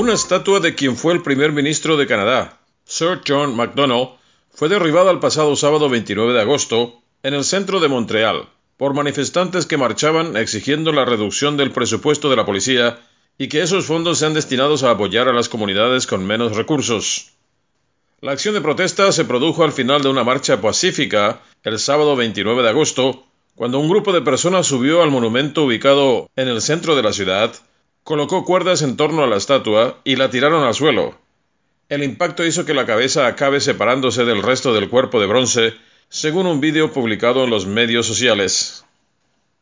Una estatua de quien fue el primer ministro de Canadá, Sir John Macdonald, fue derribada el pasado sábado 29 de agosto en el centro de Montreal por manifestantes que marchaban exigiendo la reducción del presupuesto de la policía y que esos fondos sean destinados a apoyar a las comunidades con menos recursos. La acción de protesta se produjo al final de una marcha pacífica el sábado 29 de agosto, cuando un grupo de personas subió al monumento ubicado en el centro de la ciudad, colocó cuerdas en torno a la estatua y la tiraron al suelo. El impacto hizo que la cabeza acabe separándose del resto del cuerpo de bronce, según un vídeo publicado en los medios sociales.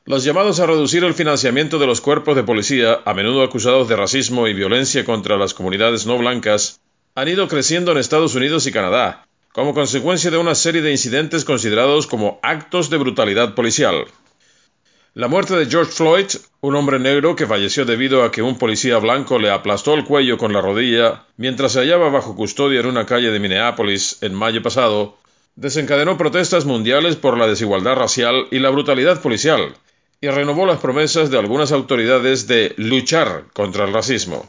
Los llamados a reducir el financiamiento de los cuerpos de policía, a menudo acusados de racismo y violencia contra las comunidades no blancas, han ido creciendo en Estados Unidos y Canadá, como consecuencia de una serie de incidentes considerados como actos de brutalidad policial. La muerte de George Floyd, un hombre negro que falleció debido a que un policía blanco le aplastó el cuello con la rodilla mientras se hallaba bajo custodia en una calle de Minneapolis en mayo pasado, desencadenó protestas mundiales por la desigualdad racial y la brutalidad policial, y renovó las promesas de algunas autoridades de luchar contra el racismo.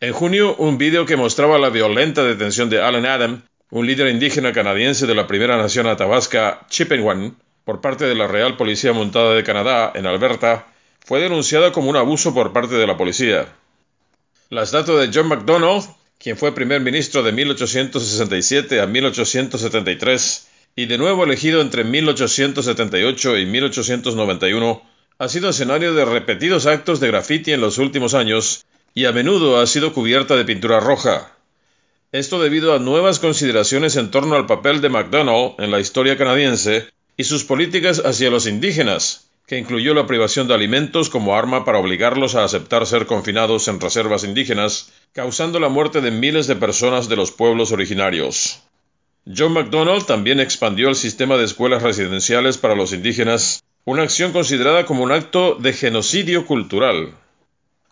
En junio, un vídeo que mostraba la violenta detención de Alan Adam, un líder indígena canadiense de la primera nación atabasca Chippewan, por parte de la Real Policía Montada de Canadá en Alberta, fue denunciada como un abuso por parte de la policía. La estatua de John MacDonald, quien fue primer ministro de 1867 a 1873, y de nuevo elegido entre 1878 y 1891, ha sido escenario de repetidos actos de graffiti en los últimos años y a menudo ha sido cubierta de pintura roja. Esto debido a nuevas consideraciones en torno al papel de MacDonald en la historia canadiense y sus políticas hacia los indígenas, que incluyó la privación de alimentos como arma para obligarlos a aceptar ser confinados en reservas indígenas, causando la muerte de miles de personas de los pueblos originarios. John MacDonald también expandió el sistema de escuelas residenciales para los indígenas, una acción considerada como un acto de genocidio cultural.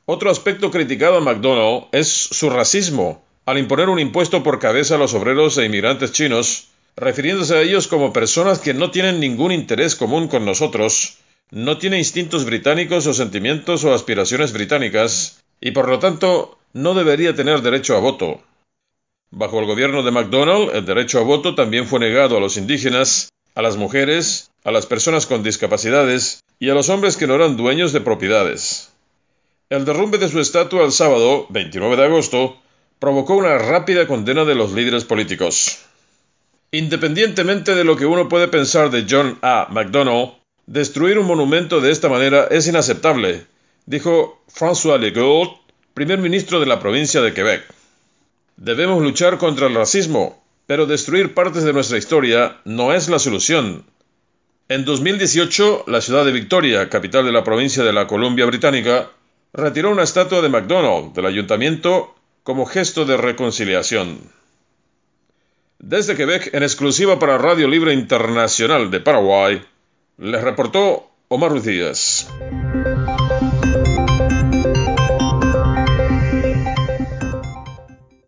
Otro aspecto criticado a MacDonald es su racismo, al imponer un impuesto por cabeza a los obreros e inmigrantes chinos, refiriéndose a ellos como personas que no tienen ningún interés común con nosotros, no tienen instintos británicos o sentimientos o aspiraciones británicas, y por lo tanto no debería tener derecho a voto. Bajo el gobierno de MacDonald, el derecho a voto también fue negado a los indígenas, a las mujeres, a las personas con discapacidades y a los hombres que no eran dueños de propiedades. El derrumbe de su estatua el sábado, 29 de agosto, provocó una rápida condena de los líderes políticos. Independientemente de lo que uno puede pensar de John A. MacDonald, destruir un monumento de esta manera es inaceptable, dijo François Legault, primer ministro de la provincia de Quebec. Debemos luchar contra el racismo, pero destruir partes de nuestra historia no es la solución. En 2018, la ciudad de Victoria, capital de la provincia de la Columbia Británica, retiró una estatua de McDonald del ayuntamiento como gesto de reconciliación. Desde Quebec, en exclusiva para Radio Libre Internacional de Paraguay, les reportó Omar Díaz.